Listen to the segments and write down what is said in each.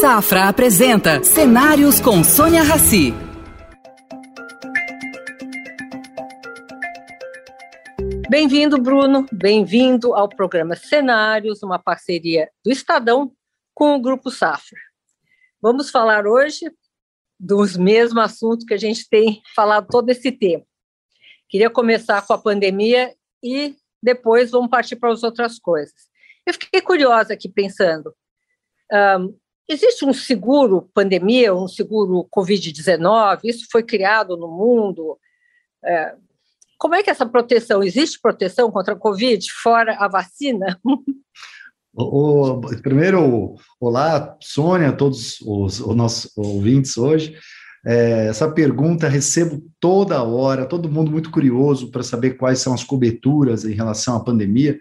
Safra apresenta Cenários com Sônia Rassi. Bem-vindo, Bruno. Bem-vindo ao programa Cenários, uma parceria do Estadão com o Grupo Safra. Vamos falar hoje dos mesmos assuntos que a gente tem falado todo esse tempo. Queria começar com a pandemia e depois vamos partir para as outras coisas. Eu fiquei curiosa aqui pensando. Um, existe um seguro pandemia, um seguro Covid-19? Isso foi criado no mundo? É, como é que essa proteção? Existe proteção contra a Covid fora a vacina? O, o, primeiro, olá, Sônia, todos os, os nossos ouvintes hoje. É, essa pergunta recebo toda hora, todo mundo muito curioso para saber quais são as coberturas em relação à pandemia.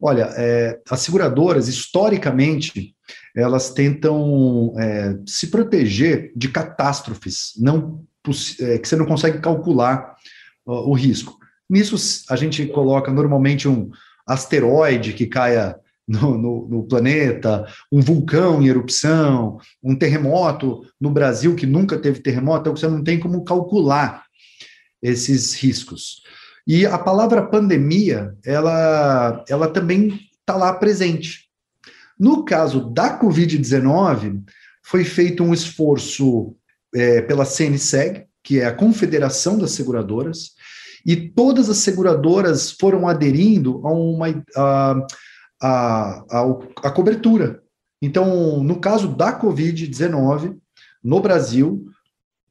Olha, é, as seguradoras, historicamente, elas tentam é, se proteger de catástrofes não, é, que você não consegue calcular o risco. Nisso, a gente coloca normalmente um asteroide que caia no, no, no, planeta, um vulcão em erupção, um terremoto no Brasil que nunca teve terremoto, então você não tem como calcular esses riscos. E a palavra pandemia, ela, ela também está lá presente. No caso da Covid-19, foi feito um esforço é, pela CNSEG, que é a Confederação das Seguradoras, e todas as seguradoras foram aderindo a uma. A, a, a, a cobertura. Então, no caso da Covid-19, no Brasil,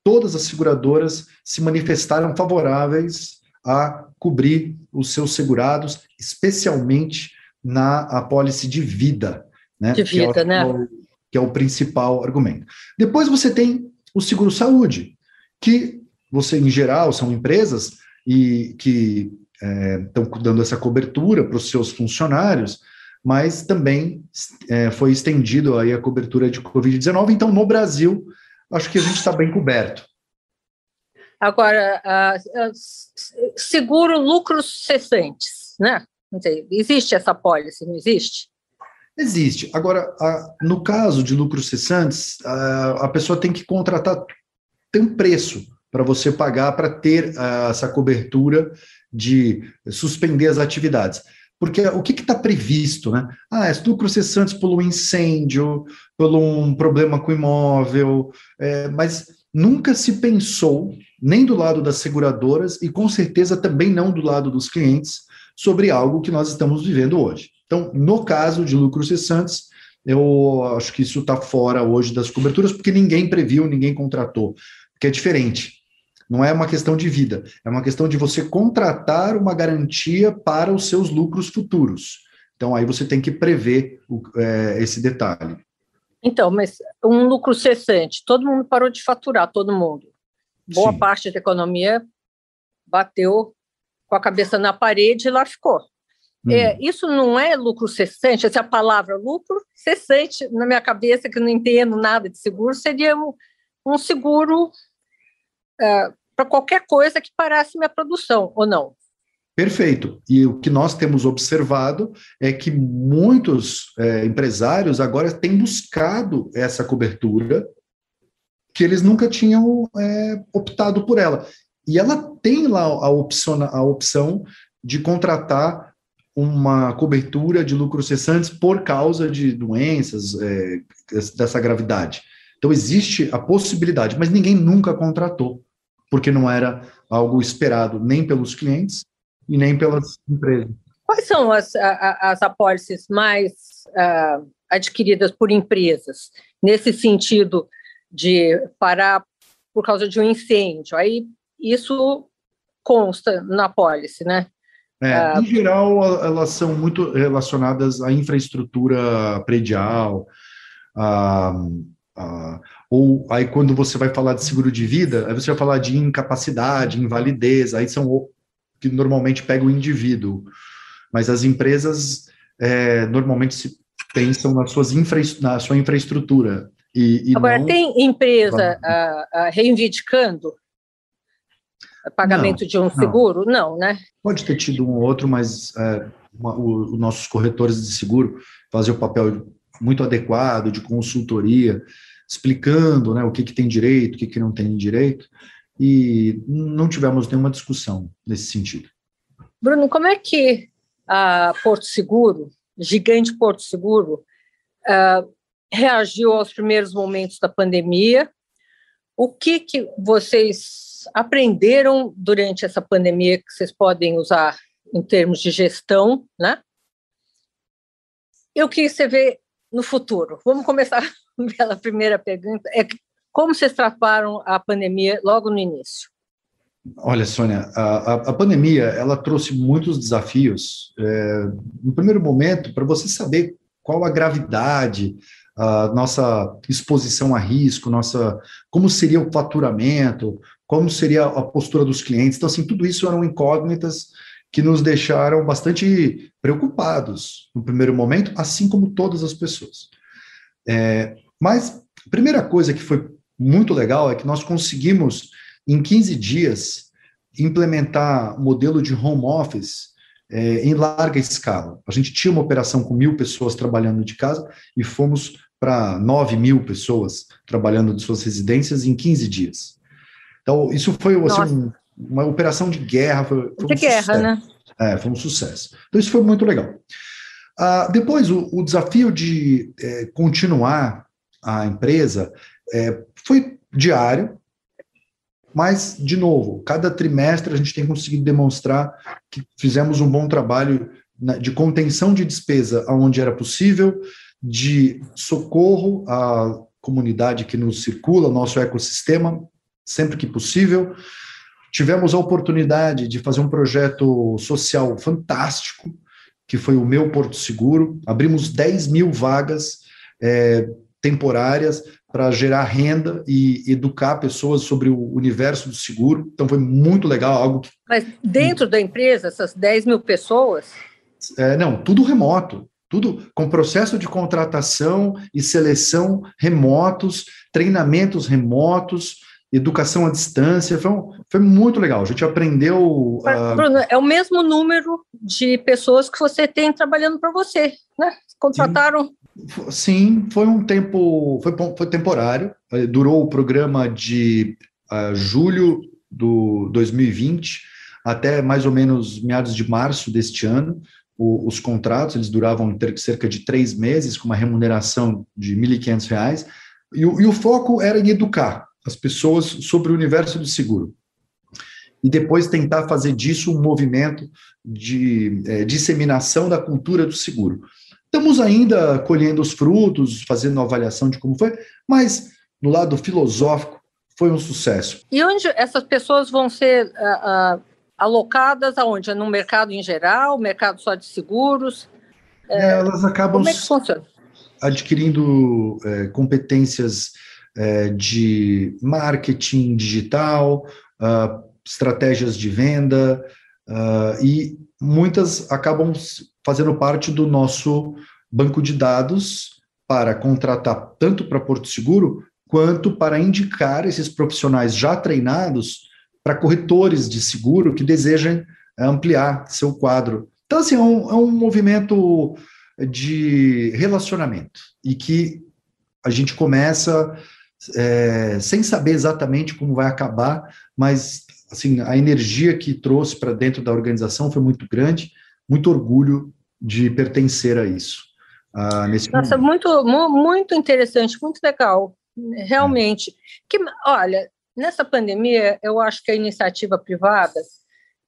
todas as seguradoras se manifestaram favoráveis a cobrir os seus segurados, especialmente na apólice de vida. Né? De vida, que é, né? O, que é o principal argumento. Depois você tem o seguro-saúde, que você, em geral, são empresas e que estão é, dando essa cobertura para os seus funcionários, mas também é, foi estendido aí a cobertura de Covid-19. Então, no Brasil, acho que a gente está bem coberto. Agora, uh, uh, seguro lucros cessantes, né? existe essa pólice, não existe? Existe. Agora, a, no caso de lucros cessantes, a, a, pessoa tem que contratar, tem um preço para você pagar para ter essa cobertura de suspender as atividades. Porque o que está previsto, né? Ah, estupro processantes por um incêndio, por um problema com imóvel, é, mas nunca se pensou, nem do lado das seguradoras e com certeza também não do lado dos clientes, sobre algo que nós estamos vivendo hoje. Então, no caso de lucros cessantes, eu acho que isso está fora hoje das coberturas, porque ninguém previu, ninguém contratou, que é diferente. Não é uma questão de vida, é uma questão de você contratar uma garantia para os seus lucros futuros. Então, aí você tem que prever o, é, esse detalhe. Então, mas um lucro cessante, todo mundo parou de faturar, todo mundo. Boa Sim. parte da economia bateu com a cabeça na parede e lá ficou. Hum. É, isso não é lucro cessante, essa é a palavra lucro cessante, na minha cabeça, que não entendo nada de seguro, seria um, um seguro é, para qualquer coisa que parasse minha produção, ou não? Perfeito. E o que nós temos observado é que muitos é, empresários agora têm buscado essa cobertura que eles nunca tinham é, optado por ela. E ela tem lá a opção, a opção de contratar uma cobertura de lucros cessantes por causa de doenças é, dessa gravidade. Então existe a possibilidade, mas ninguém nunca contratou porque não era algo esperado nem pelos clientes e nem pelas empresas. Quais são as, as apólices mais uh, adquiridas por empresas, nesse sentido de parar por causa de um incêndio? Aí isso consta na apólice, né? É, em geral, elas são muito relacionadas à infraestrutura predial, a, a ou aí quando você vai falar de seguro de vida, aí você vai falar de incapacidade, invalidez, aí são que normalmente pega o indivíduo. Mas as empresas é, normalmente se pensam nas suas infra, na sua infraestrutura. E, e Agora, não... tem empresa uh, reivindicando pagamento não, de um seguro? Não. não. né? Pode ter tido um ou outro, mas é, uma, os nossos corretores de seguro fazem o papel muito adequado de consultoria, explicando né, o que, que tem direito, o que, que não tem direito, e não tivemos nenhuma discussão nesse sentido. Bruno, como é que a Porto Seguro, gigante Porto Seguro, uh, reagiu aos primeiros momentos da pandemia? O que, que vocês aprenderam durante essa pandemia que vocês podem usar em termos de gestão, né? E o que você vê no futuro? Vamos começar pela primeira pergunta. É como vocês trataram a pandemia logo no início? Olha, Sônia, a, a, pandemia ela trouxe muitos desafios. É, no primeiro momento, para você saber qual a gravidade, a nossa exposição a risco, nossa, como seria o faturamento, como seria a postura dos clientes. Então, assim, tudo isso eram incógnitas que nos deixaram bastante preocupados no primeiro momento, assim como todas as pessoas. É, mas a primeira coisa que foi muito legal é que nós conseguimos, em 15 dias, implementar modelo de home office é, em larga escala. A gente tinha uma operação com mil pessoas trabalhando de casa e fomos para 9 mil pessoas trabalhando de suas residências em 15 dias. Então, isso foi assim, uma operação de guerra. Foi, foi de um guerra, sucesso. né? É, foi um sucesso. Então, isso foi muito legal. Ah, depois, o, o, desafio de é, continuar a empresa é, foi diário, mas, de novo, cada trimestre a gente tem conseguido demonstrar que fizemos um bom trabalho de contenção de despesa onde era possível, de socorro à comunidade que nos circula, nosso ecossistema, sempre que possível. Tivemos a oportunidade de fazer um projeto social fantástico, que foi o Meu Porto Seguro. Abrimos 10 mil vagas é, temporárias para gerar renda e educar pessoas sobre o universo do seguro. Então, foi muito legal, algo que... Mas dentro da empresa, essas 10 mil pessoas? É, não, tudo remoto tudo com processo de contratação e seleção remotos, treinamentos remotos, educação à distância, foi, um, foi muito legal. A gente aprendeu. Uh... Bruno, é o mesmo número de pessoas que você tem trabalhando para você, né? Contrataram. Sim, sim, foi um tempo, foi, foi temporário, eh, durou o programa de uh, julho do 2020 até mais ou menos meados de março deste ano o, os contratos, eles duravam cerca de três meses, com uma remuneração de R$ 1.500, e, e o foco era em educar as pessoas sobre o universo do seguro. E depois tentar fazer disso um movimento de é, disseminação da cultura do seguro. Estamos ainda colhendo os frutos, fazendo uma avaliação de como foi, mas no lado filosófico foi um sucesso. E onde essas pessoas vão ser uh, uh, alocadas aonde? No mercado em geral, mercado só de seguros? É, elas acabam como é que funciona? adquirindo é, competências é, de marketing digital, uh, estratégias de venda, uh, e muitas acabam fazendo parte do nosso banco de dados para contratar tanto para Porto Seguro quanto para indicar esses profissionais já treinados para corretores de seguro que desejem é, ampliar seu quadro. Então, assim, é um, é um movimento de relacionamento e que a gente começa é, sem saber exatamente como vai acabar, mas assim a energia que trouxe para dentro da organização foi muito grande, muito orgulho de pertencer a isso. Ah, nesse Nossa, momento. muito muito interessante, muito legal, realmente. É. Que olha, Nessa pandemia, eu acho que a iniciativa privada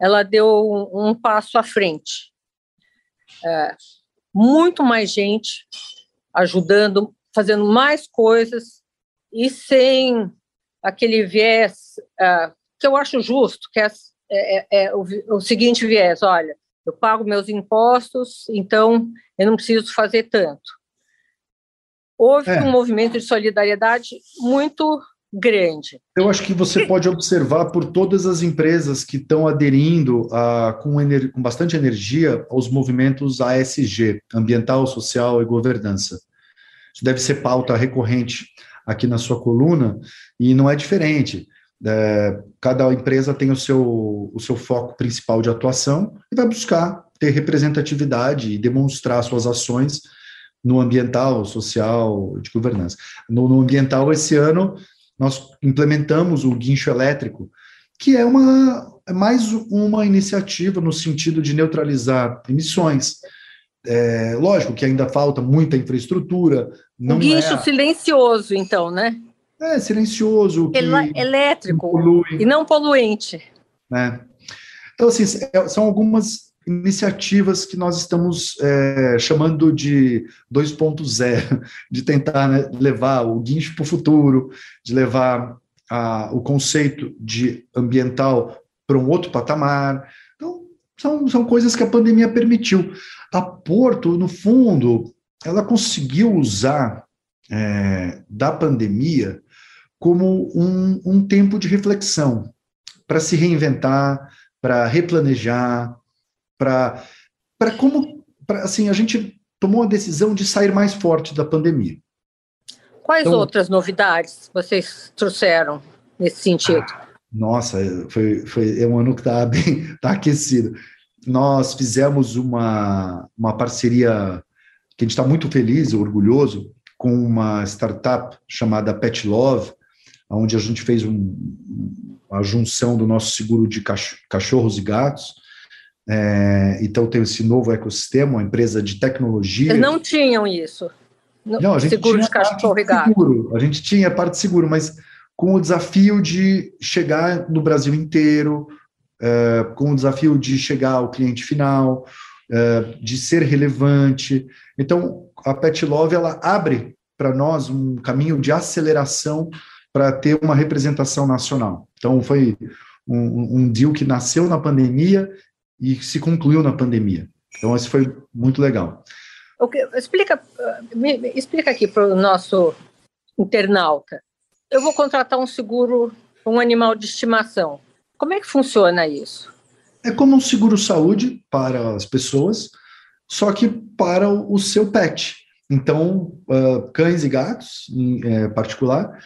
ela deu um, um passo à frente. É, muito mais gente ajudando, fazendo mais coisas e sem aquele viés é, que eu acho justo, que é, é, é, é o, o seguinte viés, olha, eu pago meus impostos, então eu não preciso fazer tanto. Houve é. um movimento de solidariedade muito grande. Eu acho que você pode observar por todas as empresas que estão aderindo a, com, com bastante energia aos movimentos ASG, ambiental, social e governança. Isso deve ser pauta recorrente aqui na sua coluna e não é diferente. É, cada empresa tem o seu, o seu foco principal de atuação e vai buscar ter representatividade e demonstrar suas ações no ambiental, social, de governança. No, no ambiental, esse ano, nós implementamos o guincho elétrico, que é uma é mais uma iniciativa no sentido de neutralizar emissões. É, lógico que ainda falta muita infraestrutura. Não um guincho é... silencioso, então, né? É, silencioso. elétrico polui. e não poluente. Né? Então, assim, é, são algumas iniciativas que nós estamos é, chamando de 2.0, de tentar né, levar o guincho para o futuro, de levar a, o conceito de ambiental para um outro patamar. São, são coisas que a pandemia permitiu. A Porto, no fundo, ela conseguiu usar é, da pandemia como um, um tempo de reflexão para se reinventar, para replanejar, para como, pra, assim, a gente tomou a decisão de sair mais forte da pandemia. Quais então, outras novidades vocês trouxeram nesse sentido? Ah, nossa, foi, foi é um ano que está bem tá aquecido. Nós fizemos uma, uma parceria que a gente está muito feliz, orgulhoso, com uma startup chamada Pet Love, onde a gente fez um, a junção do nosso seguro de cachorros e gatos é, então tem esse novo ecossistema, uma empresa de tecnologia. Eles não tinham isso. Não, a gente seguro tinha de cachorro e gato. Seguro, a gente tinha parte de seguro, mas com o desafio de chegar no Brasil inteiro, é, com o desafio de chegar ao cliente final, é, de ser relevante. Então, a Pet Love ela abre para nós um caminho de aceleração para ter uma representação nacional. Então, foi um, um deal que nasceu na pandemia e se concluiu na pandemia. Então, isso foi muito legal. Okay. Explica, me, me explica aqui para o nosso internauta. Eu vou contratar um seguro um animal de estimação. Como é que funciona isso? É como um seguro saúde para as pessoas, só que para o seu pet. Então, uh, cães e gatos, em é, particular,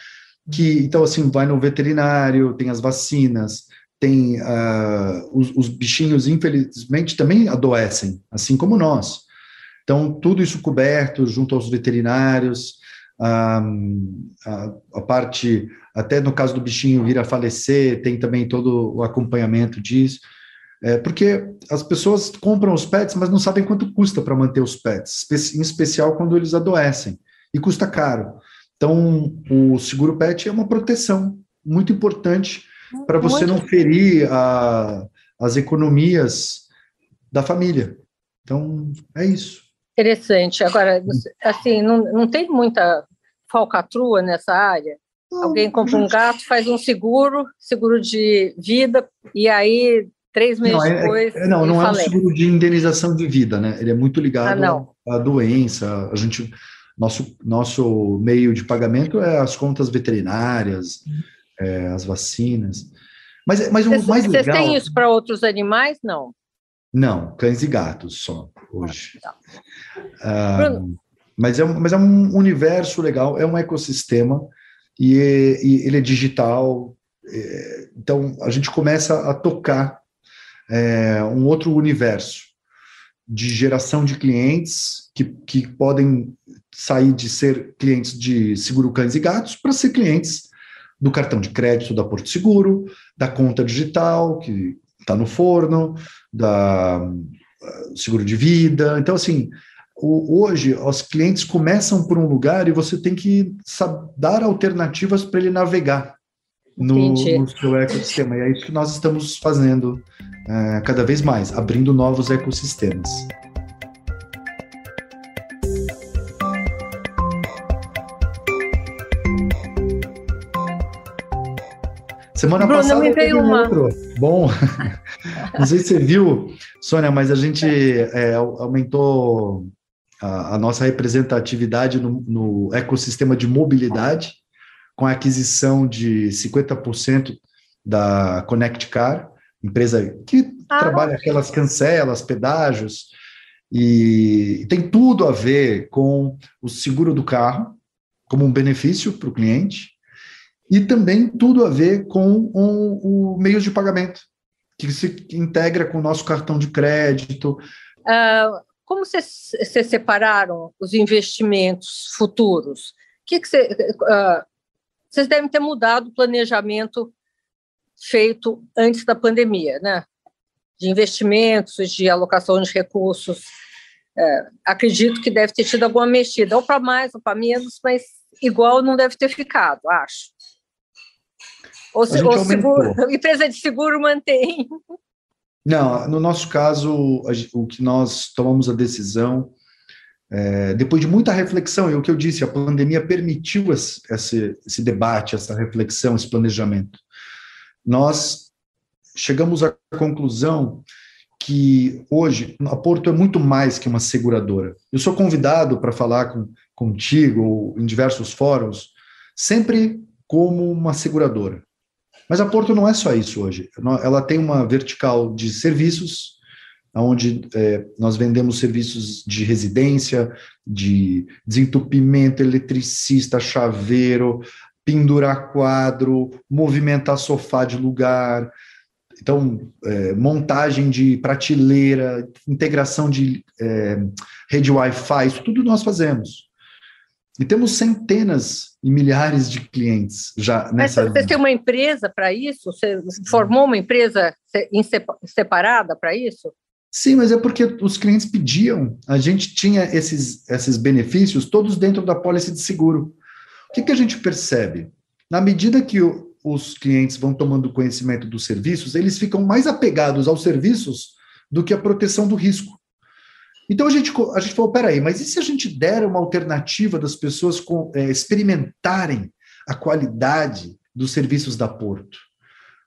que então assim vai no veterinário, tem as vacinas, tem uh, os, os, bichinhos, infelizmente, também adoecem, assim como nós. Então, tudo isso coberto junto aos veterinários, a, a, parte, até no caso do bichinho vir a falecer, tem também todo o acompanhamento disso. É, porque as pessoas compram os pets, mas não sabem quanto custa para manter os pets, em especial quando eles adoecem, e custa caro. Então, o seguro pet é uma proteção muito importante para você não ferir a, as economias da família. Então, é isso. Interessante. Agora, assim, não, não tem muita falcatrua nessa área? Alguém compra um gato, faz um seguro, seguro de vida, e aí, três meses não, é, depois. É, não, não é um seguro de indenização de vida, né? Ele é muito ligado ah, à doença. A gente, nosso, nosso meio de pagamento é as contas veterinárias. Uhum é, as vacinas. Mas, mas o mais legal... Vocês têm isso para outros animais? Não. Não, cães e gatos só, hoje. Ah, ah, mas, é, mas é um universo legal, é um ecossistema, e, e ele é digital, é, então a gente começa a tocar é, um outro universo de geração de clientes que, que podem sair de ser clientes de seguro cães e gatos para ser clientes do cartão de crédito da Porto Seguro, da conta digital, que está no forno, da uh, seguro de vida. Então, assim, hoje os clientes começam por um lugar e você tem que saber, dar alternativas para ele navegar no, no, seu ecossistema. E é isso que nós estamos fazendo uh, cada vez mais, abrindo novos ecossistemas. Semana Bruno, passada me veio uma. Outro. Bom, não sei se você viu, Sônia, mas a gente é, aumentou a, a, nossa representatividade no, no, ecossistema de mobilidade com a aquisição de 50% da Connect Car, empresa que ah, trabalha aquelas cancelas, pedágios, e tem tudo a ver com o seguro do carro como um benefício para o cliente e também tudo a ver com o, o meio de pagamento, que se integra com o nosso cartão de crédito. Uh, como vocês, vocês separaram os investimentos futuros? Que, que você, uh, vocês devem ter mudado o planejamento feito antes da pandemia, né? De investimentos, de alocação de recursos. É, acredito que deve ter tido alguma mexida, ou para mais ou para menos, mas igual não deve ter ficado, acho. Ou, se, ou seguro, empresa de seguro mantém. Não, no nosso caso, o que nós tomamos a decisão, é, depois de muita reflexão, e o que eu disse, a pandemia permitiu esse, esse, esse debate, essa reflexão, esse planejamento. Nós chegamos à conclusão que hoje a Porto é muito mais que uma seguradora. Eu sou convidado para falar com, contigo ou em diversos fóruns, sempre como uma seguradora. Mas a Porto não é só isso hoje. Ela tem uma vertical de serviços, onde é, nós vendemos serviços de residência, de desentupimento, eletricista, chaveiro, pendurar quadro, movimentar sofá de lugar, então, é, montagem de prateleira, integração de é, rede Wi-Fi, isso tudo nós fazemos. E temos centenas e milhares de clientes já nessa. Mas você tem uma empresa para isso? Você formou uma empresa separada para isso? Sim, mas é porque os clientes pediam. A gente tinha esses, esses benefícios todos dentro da pólice de seguro. O que, que a gente percebe? Na medida que o, os clientes vão tomando conhecimento dos serviços, eles ficam mais apegados aos serviços do que à proteção do risco. Então a gente, a gente falou: peraí, mas e se a gente der uma alternativa das pessoas com, é, experimentarem a qualidade dos serviços da Porto?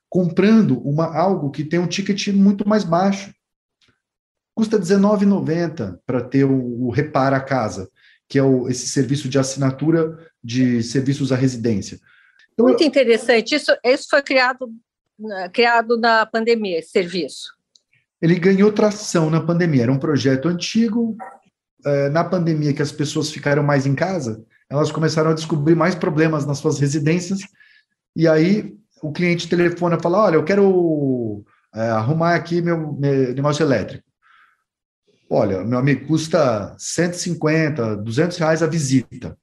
Comprando uma, algo que tem um ticket muito mais baixo. Custa R$19,90 para ter o, o Repara a Casa, que é o, esse serviço de assinatura de serviços à residência. Então, muito interessante. Isso, isso foi criado, criado na pandemia, esse serviço ele ganhou tração na pandemia. Era um projeto antigo. É, na pandemia, que as pessoas ficaram mais em casa, elas começaram a descobrir mais problemas nas suas residências. E aí o cliente telefona e fala: Olha, eu quero é, arrumar aqui meu, meu negócio elétrico. Olha, meu amigo, custa 150, 200 reais a visita.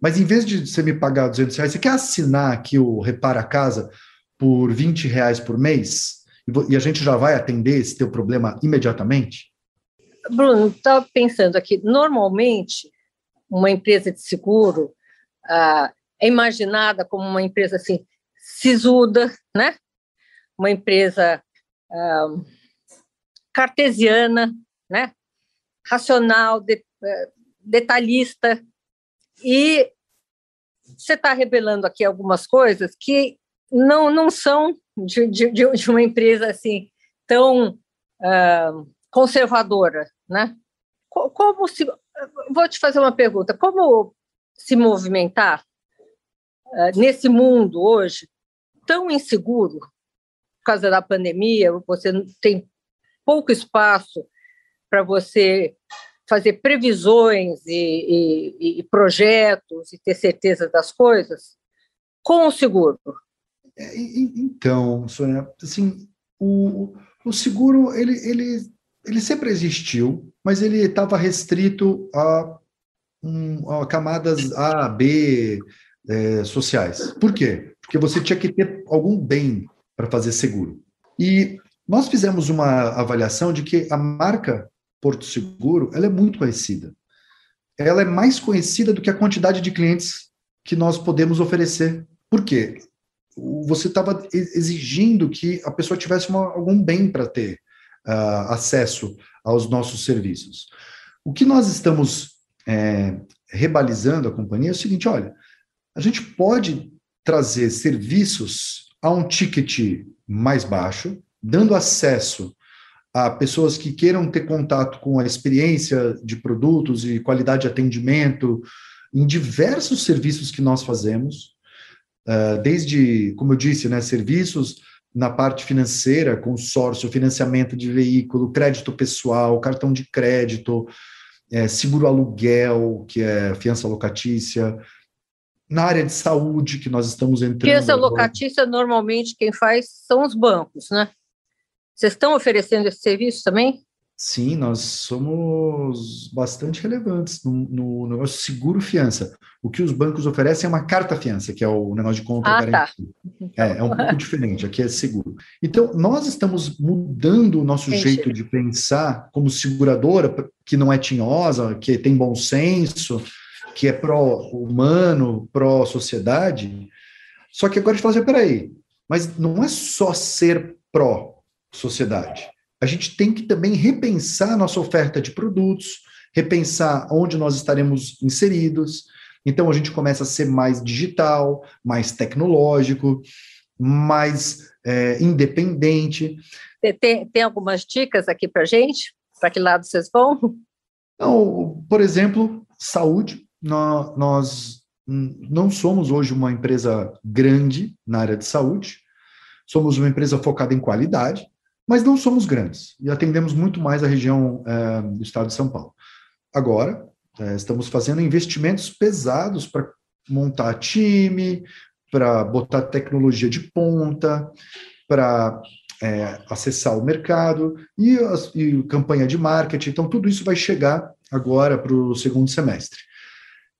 Mas em vez de você me pagar 200 reais, você quer assinar aqui o Repara Casa por 20 reais por mês? E a gente já vai atender esse teu problema imediatamente? Bruno, estava pensando aqui, normalmente uma empresa de seguro ah, é imaginada como uma empresa assim sisuda, né? Uma empresa ah, cartesiana, né? Racional, de, eh, detalhista e você está revelando aqui algumas coisas que não, não são de, de, de uma empresa assim tão uh, conservadora, né? Como se vou te fazer uma pergunta: como se movimentar uh, nesse mundo hoje tão inseguro por causa da pandemia? Você tem pouco espaço para você fazer previsões e, e, e, projetos e ter certeza das coisas com o seguro. É, então, Sônia, assim, o, o seguro, ele, ele, ele sempre existiu, mas ele estava restrito a, um, a, camadas A, B é, sociais. Por quê? Porque você tinha que ter algum bem para fazer seguro. E nós fizemos uma avaliação de que a marca Porto Seguro ela é muito conhecida. Ela é mais conhecida do que a quantidade de clientes que nós podemos oferecer. Por quê? Você estava exigindo que a pessoa tivesse uma, algum bem para ter uh, acesso aos nossos serviços. O que nós estamos é, rebalizando a companhia é o seguinte: olha, a gente pode trazer serviços a um ticket mais baixo, dando acesso a pessoas que queiram ter contato com a experiência de produtos e qualidade de atendimento em diversos serviços que nós fazemos, desde, como eu disse, né, serviços na parte financeira, consórcio, financiamento de veículo, crédito pessoal, cartão de crédito, é, seguro aluguel, que é fiança locatícia, na área de saúde que nós estamos entrando. Fiança locatícia, normalmente, quem faz são os bancos, né? Vocês estão oferecendo esse serviço também? Sim, nós somos bastante relevantes no, no negócio seguro fiança. O que os bancos oferecem é uma carta fiança, que é o negócio de contra ah, Tá. É, é um pouco diferente, aqui é seguro. Então, nós estamos mudando o nosso Entendi. jeito de pensar como seguradora, que não é tinhosa, que tem bom senso, que é pró-humano, pró-sociedade. Só que agora a gente fala assim, peraí, mas não é só ser pró-sociedade a gente tem que também repensar a nossa oferta de produtos, repensar onde nós estaremos inseridos. Então, a gente começa a ser mais digital, mais tecnológico, mais é, independente. Tem, tem algumas dicas aqui para gente? Para que lado vocês vão? Então, por exemplo, saúde. Nós não somos hoje uma empresa grande na área de saúde, somos uma empresa focada em qualidade mas não somos grandes e atendemos muito mais a região é, do estado de São Paulo. Agora, é, estamos fazendo investimentos pesados para montar time, para botar tecnologia de ponta, para é, acessar o mercado e, e, campanha de marketing. Então, tudo isso vai chegar agora para o segundo semestre.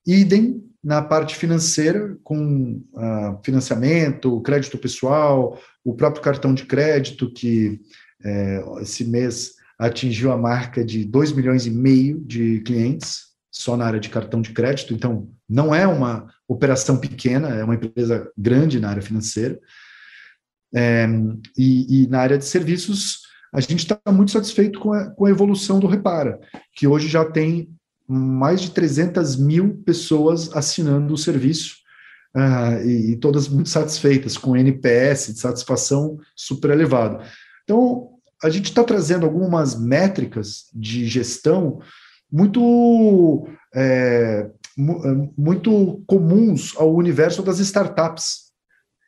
Idem na parte financeira, com uh, financiamento, crédito pessoal, o próprio cartão de crédito, que é, esse mês atingiu a marca de 2 milhões e meio de clientes, só na área de cartão de crédito, então não é uma operação pequena, é uma empresa grande na área financeira. É, e, e, na área de serviços, a gente está muito satisfeito com a, com a evolução do Repara, que hoje já tem mais de 300 mil pessoas assinando o serviço uh, e, e, todas muito satisfeitas, com NPS de satisfação super elevado. Então, a gente está trazendo algumas métricas de gestão muito, é, é, muito comuns ao universo das startups.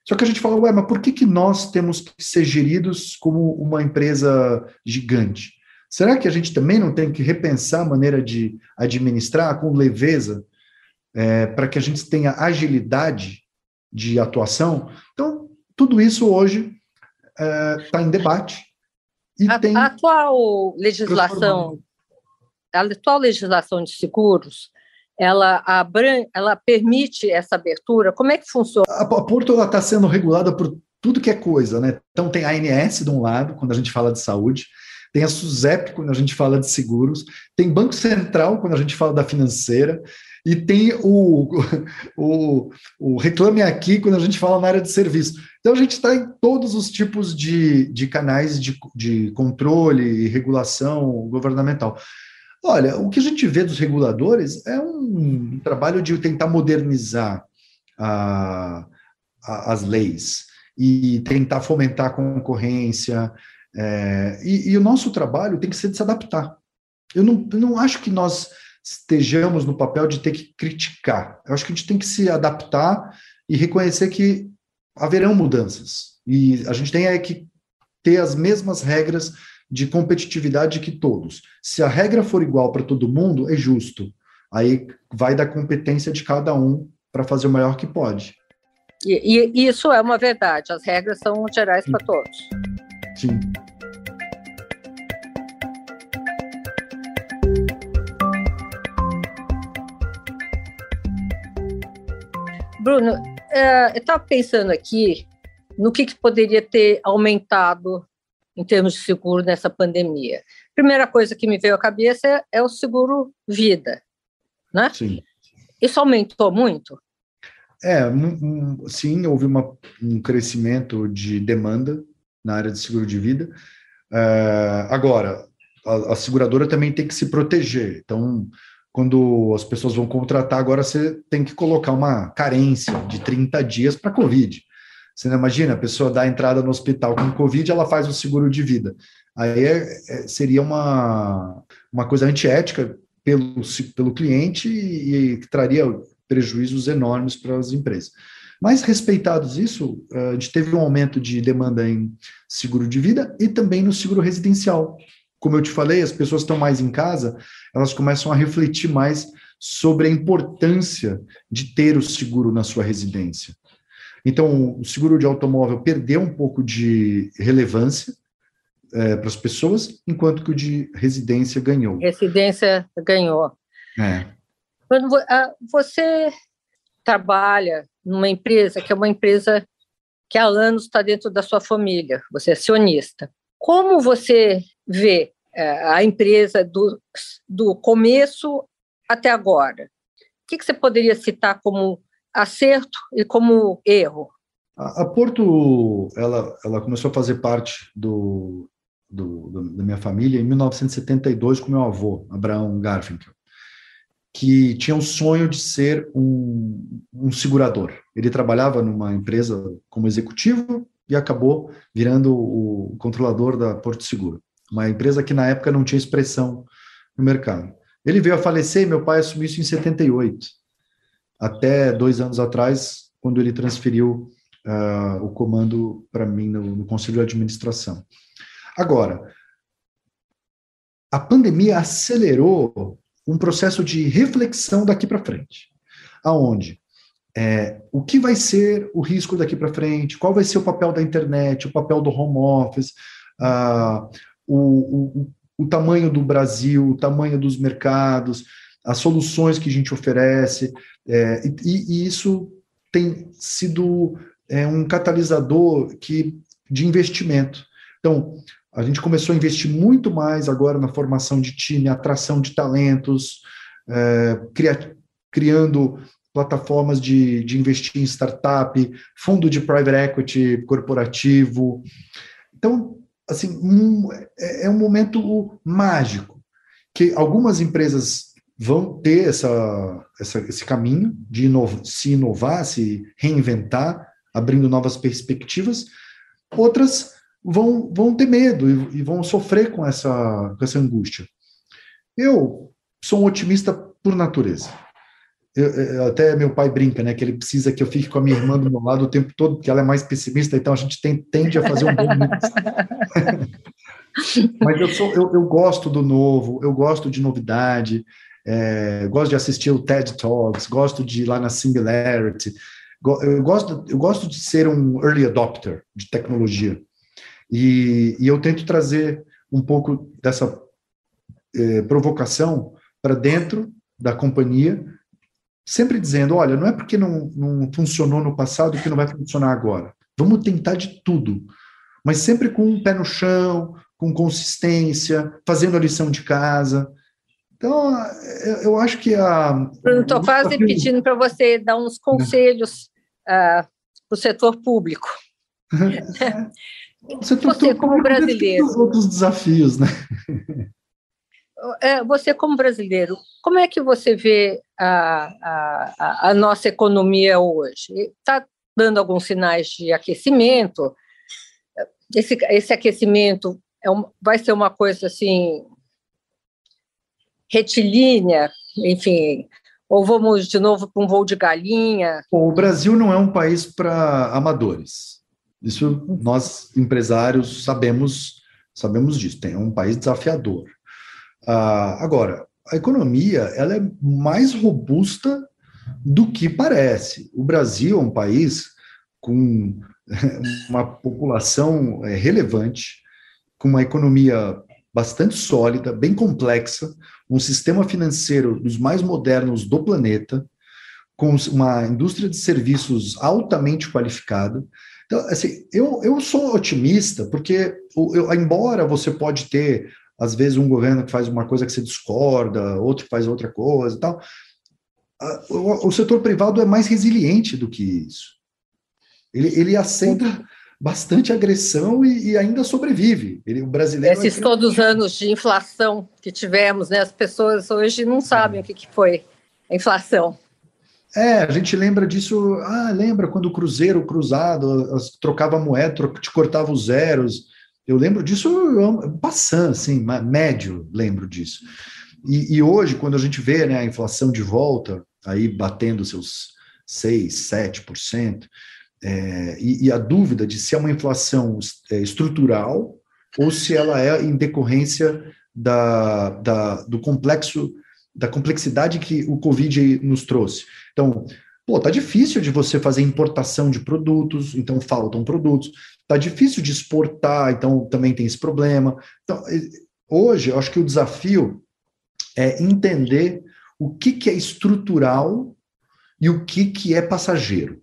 Só que a gente fala, ué, mas por que, que nós temos que ser geridos como uma empresa gigante? Será que a gente também não tem que repensar a maneira de administrar com leveza é, para que a gente tenha agilidade de atuação? Então, tudo isso hoje está é, em debate. E a, tem a atual legislação, a atual legislação de seguros, ela, abran, ela permite essa abertura? Como é que funciona? A, a Porto está sendo regulada por tudo que é coisa, né? Então tem a ANS de um lado, quando a gente fala de saúde, tem a SUSEP quando a gente fala de seguros, tem Banco Central quando a gente fala da financeira, e tem o, o, o Reclame Aqui quando a gente fala na área de serviço. Então a gente está em todos os tipos de, de canais de, de controle e regulação governamental. Olha, o que a gente vê dos reguladores é um trabalho de tentar modernizar a, a, as leis e tentar fomentar a concorrência, é, e, e, o nosso trabalho tem que ser de se adaptar. Eu não, não acho que nós estejamos no papel de ter que criticar. Eu acho que a gente tem que se adaptar e reconhecer que haverão mudanças. E a gente tem é que ter as mesmas regras de competitividade que todos. Se a regra for igual para todo mundo, é justo. Aí vai da competência de cada um para fazer o melhor que pode. E, e, isso é uma verdade, as regras são gerais para todos. Sim. Bruno, é, eu estava pensando aqui no que, que poderia ter aumentado em termos de seguro nessa pandemia. Primeira coisa que me veio à cabeça é, é o seguro vida, né? Sim. Isso aumentou muito? É, um, sim, houve uma, um crescimento de demanda na área de seguro de vida. É, agora, a, a, seguradora também tem que se proteger. Então, quando as pessoas vão contratar, agora você tem que colocar uma carência de 30 dias para Covid. Você não imagina, a pessoa dá entrada no hospital com Covid, ela faz o seguro de vida. Aí é, é, seria uma, uma coisa antiética pelo, pelo cliente e, e que traria prejuízos enormes para as empresas. Mas, respeitados isso, a gente teve um aumento de demanda em seguro de vida e também no seguro residencial. Como eu te falei, as pessoas estão mais em casa, elas começam a refletir mais sobre a importância de ter o seguro na sua residência. Então, o seguro de automóvel perdeu um pouco de relevância é, para as pessoas, enquanto que o de residência ganhou. Residência ganhou. É. Quando você trabalha numa empresa que é uma empresa que há anos está dentro da sua família, você é acionista. Como você vê é, a empresa do, do começo até agora? O que, você poderia citar como acerto e como erro? A, Porto, ela, ela começou a fazer parte do, do, do, da minha família em 1972 com meu avô, Abraão Garfinkel, que tinha o sonho de ser um, um segurador. Ele trabalhava numa empresa como executivo e acabou virando o controlador da Porto Seguro, uma empresa que na época não tinha expressão no mercado. Ele veio a falecer e meu pai assumiu isso em 78, até dois anos atrás, quando ele transferiu uh, o comando para mim no, no Conselho de Administração. Agora, a pandemia acelerou um processo de reflexão daqui para frente, aonde é, o que vai ser o risco daqui para frente, qual vai ser o papel da internet, o papel do home office, uh, o, o, o tamanho do Brasil, o tamanho dos mercados, as soluções que a gente oferece, é, e, e, isso tem sido é, um catalisador que, de investimento. Então, a gente começou a investir muito mais agora na formação de time, atração de talentos, é, cria, criando plataformas de, de investir em startup, fundo de private equity corporativo. Então, assim, um, é, é um momento mágico que algumas empresas vão ter essa, essa esse caminho de inovar, se inovar, se reinventar, abrindo novas perspectivas. Outras vão, vão ter medo e, e vão sofrer com essa, com essa angústia. Eu sou um otimista por natureza. Eu, eu, até meu pai brinca, né, que ele precisa que eu fique com a minha irmã do meu lado o tempo todo, porque ela é mais pessimista, então a gente tem, tende a fazer um bom Mas eu, sou, eu, eu, gosto do novo, eu gosto de novidade, é, gosto de assistir o TED Talks, gosto de ir lá na Singularity, eu gosto, eu gosto de ser um early adopter de tecnologia. E, e eu tento trazer um pouco dessa eh, provocação para dentro da companhia, sempre dizendo: olha, não é porque não, não funcionou no passado que não vai funcionar agora. Vamos tentar de tudo, mas sempre com um pé no chão, com consistência, fazendo a lição de casa. Então, eu acho que a. Estou quase pedindo para você dar uns conselhos uh, para o setor público. Você, você como brasileiro. outros desafios, né? É, você como brasileiro, como é que você vê a, a, a nossa economia hoje? Está dando alguns sinais de aquecimento? Esse, esse aquecimento é um, vai ser uma coisa assim retilínea, enfim, ou vamos de novo para um voo de galinha? O Brasil não é um país para amadores. Isso nós empresários sabemos sabemos disso. Tem é um país desafiador. Ah, agora, a economia ela é mais robusta do que parece. O Brasil é um país com uma população é, relevante, com uma economia bastante sólida, bem complexa, um sistema financeiro dos mais modernos do planeta, com uma indústria de serviços altamente qualificada. Então, assim, eu, eu sou otimista, porque, eu, embora você pode ter, às vezes, um governo que faz uma coisa que você discorda, outro faz outra coisa e tal, o, o setor privado é mais resiliente do que isso. Ele, ele aceita bastante agressão e, e, ainda sobrevive. Ele, o brasileiro. Esses é todos os anos de inflação que tivemos, né? As pessoas hoje não sabem é. o que, que foi a inflação. É, a gente lembra disso. Ah, lembra quando o Cruzeiro cruzado trocava moeda, te cortava os zeros. Eu lembro disso passando, assim, médio, lembro disso. E, e, hoje, quando a gente vê né, a inflação de volta, aí batendo seus 6, 7%, é, e, e a dúvida de se é uma inflação é, estrutural ou se ela é em decorrência da, da, do complexo da complexidade que o Covid nos trouxe. Então, Pô, tá difícil de você fazer importação de produtos, então faltam produtos. Tá difícil de exportar, então também tem esse problema. Então, hoje, eu acho que o desafio é entender o que, que é estrutural e o que, que é passageiro.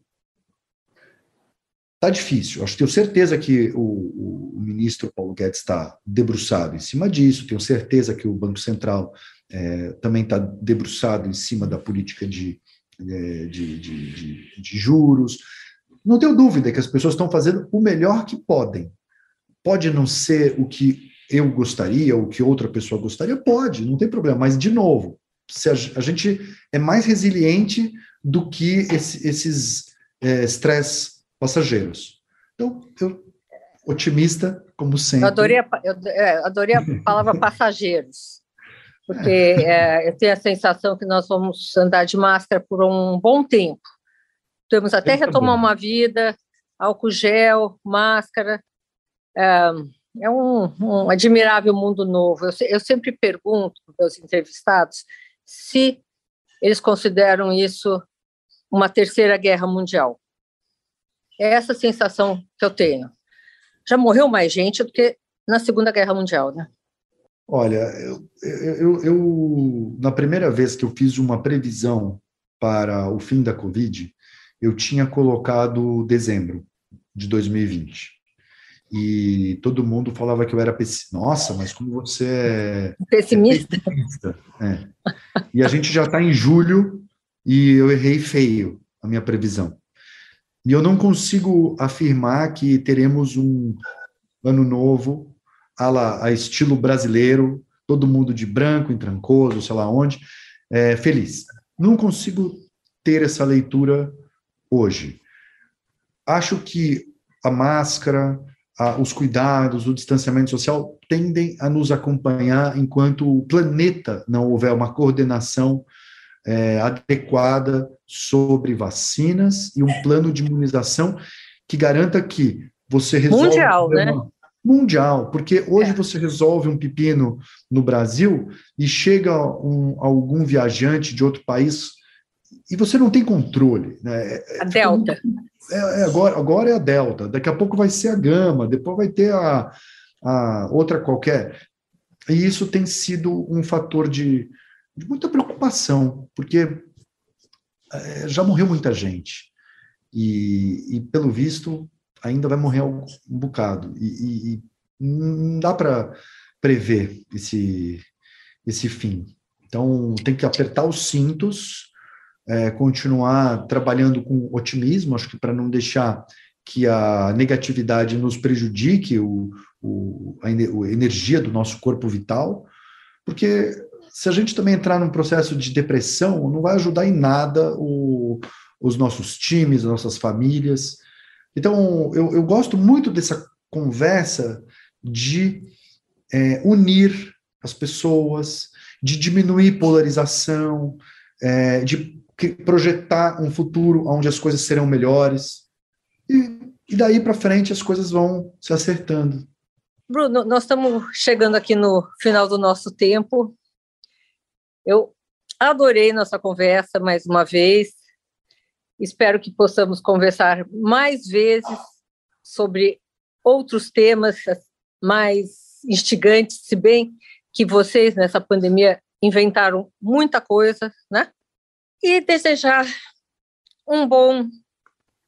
Tá difícil. Acho tenho certeza que o, o ministro Paulo Guedes está debruçado em cima disso. Tenho certeza que o Banco Central é, também está debruçado em cima da política de é, de, de, de, de juros. Não tenho dúvida que as pessoas estão fazendo o melhor que podem. Pode não ser o que eu gostaria, o que outra pessoa gostaria, pode, não tem problema. Mas, de novo, se a, a gente é mais resiliente do que esse, esses é, passageiros. Então, eu, otimista, como sempre. Eu adorei a, eu, é, adorei a palavra passageiros porque é, eu tenho a sensação que nós vamos andar de máscara por um bom tempo. Temos até retomar uma vida, álcool gel, máscara. É, é um, um, admirável mundo novo. Eu, eu sempre pergunto para os entrevistados se eles consideram isso uma terceira guerra mundial. É essa sensação que eu tenho. Já morreu mais gente do que na Segunda Guerra Mundial, né? Olha, eu, eu, eu, na primeira vez que eu fiz uma previsão para o fim da Covid, eu tinha colocado dezembro de 2020. E todo mundo falava que eu era pessimista. Nossa, mas como você é. Pessimista? É pessimista. É. E a gente já está em julho e eu errei feio a minha previsão. E eu não consigo afirmar que teremos um ano novo a, lá, a estilo brasileiro, todo mundo de branco, em Trancoso, sei lá onde, é, feliz. Não consigo ter essa leitura hoje. Acho que a máscara, a, os cuidados, o distanciamento social tendem a nos acompanhar enquanto o planeta não houver uma coordenação é, adequada sobre vacinas e um plano de imunização que garanta que você resolve mundial, né? mundial, porque hoje é. você resolve um pepino no Brasil e chega um, algum viajante de outro país e você não tem controle. Né? É, a Delta. É, é, agora, agora é a Delta, daqui a pouco vai ser a Gama, depois vai ter a, a outra qualquer. E isso tem sido um fator de, de muita preocupação, porque é, já morreu muita gente. E, e, pelo visto, ainda vai morrer um, bocado. E, e, não dá para prever esse, esse fim. Então, tem que apertar os cintos, é, continuar trabalhando com otimismo, acho que para não deixar que a negatividade nos prejudique o, o, a energia do nosso corpo vital, porque se a gente também entrar num processo de depressão, não vai ajudar em nada o, os nossos times, as nossas famílias. Então, eu, eu gosto muito dessa conversa de é, unir as pessoas, de diminuir polarização, é, de projetar um futuro onde as coisas serão melhores. E, e daí para frente as coisas vão se acertando. Bruno, nós estamos chegando aqui no final do nosso tempo. Eu adorei nossa conversa mais uma vez. Espero que possamos conversar mais vezes sobre outros temas mais instigantes, se bem que vocês nessa pandemia inventaram muita coisa, né? E desejar um bom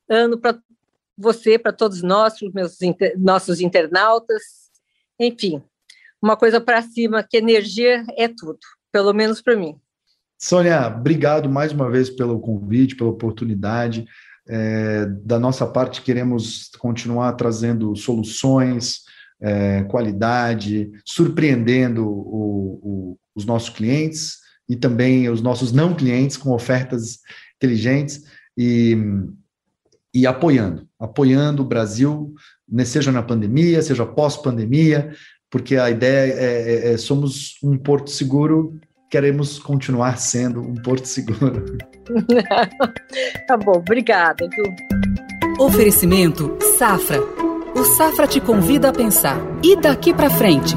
ano para você, para todos nós, para os meus nossos internautas, enfim, uma coisa para cima, que energia é tudo, pelo menos para mim. Sônia, obrigado mais uma vez pelo convite, pela oportunidade. É, da nossa parte, queremos continuar trazendo soluções, é, qualidade, surpreendendo o, o, os nossos clientes e também os nossos não clientes com ofertas inteligentes e, e apoiando, apoiando o Brasil, né, seja na pandemia, seja pós-pandemia, porque a ideia é, é, é somos um porto seguro queremos continuar sendo um porto seguro. tá bom, obrigada. Oferecimento Safra. O Safra te convida a pensar. E daqui para frente?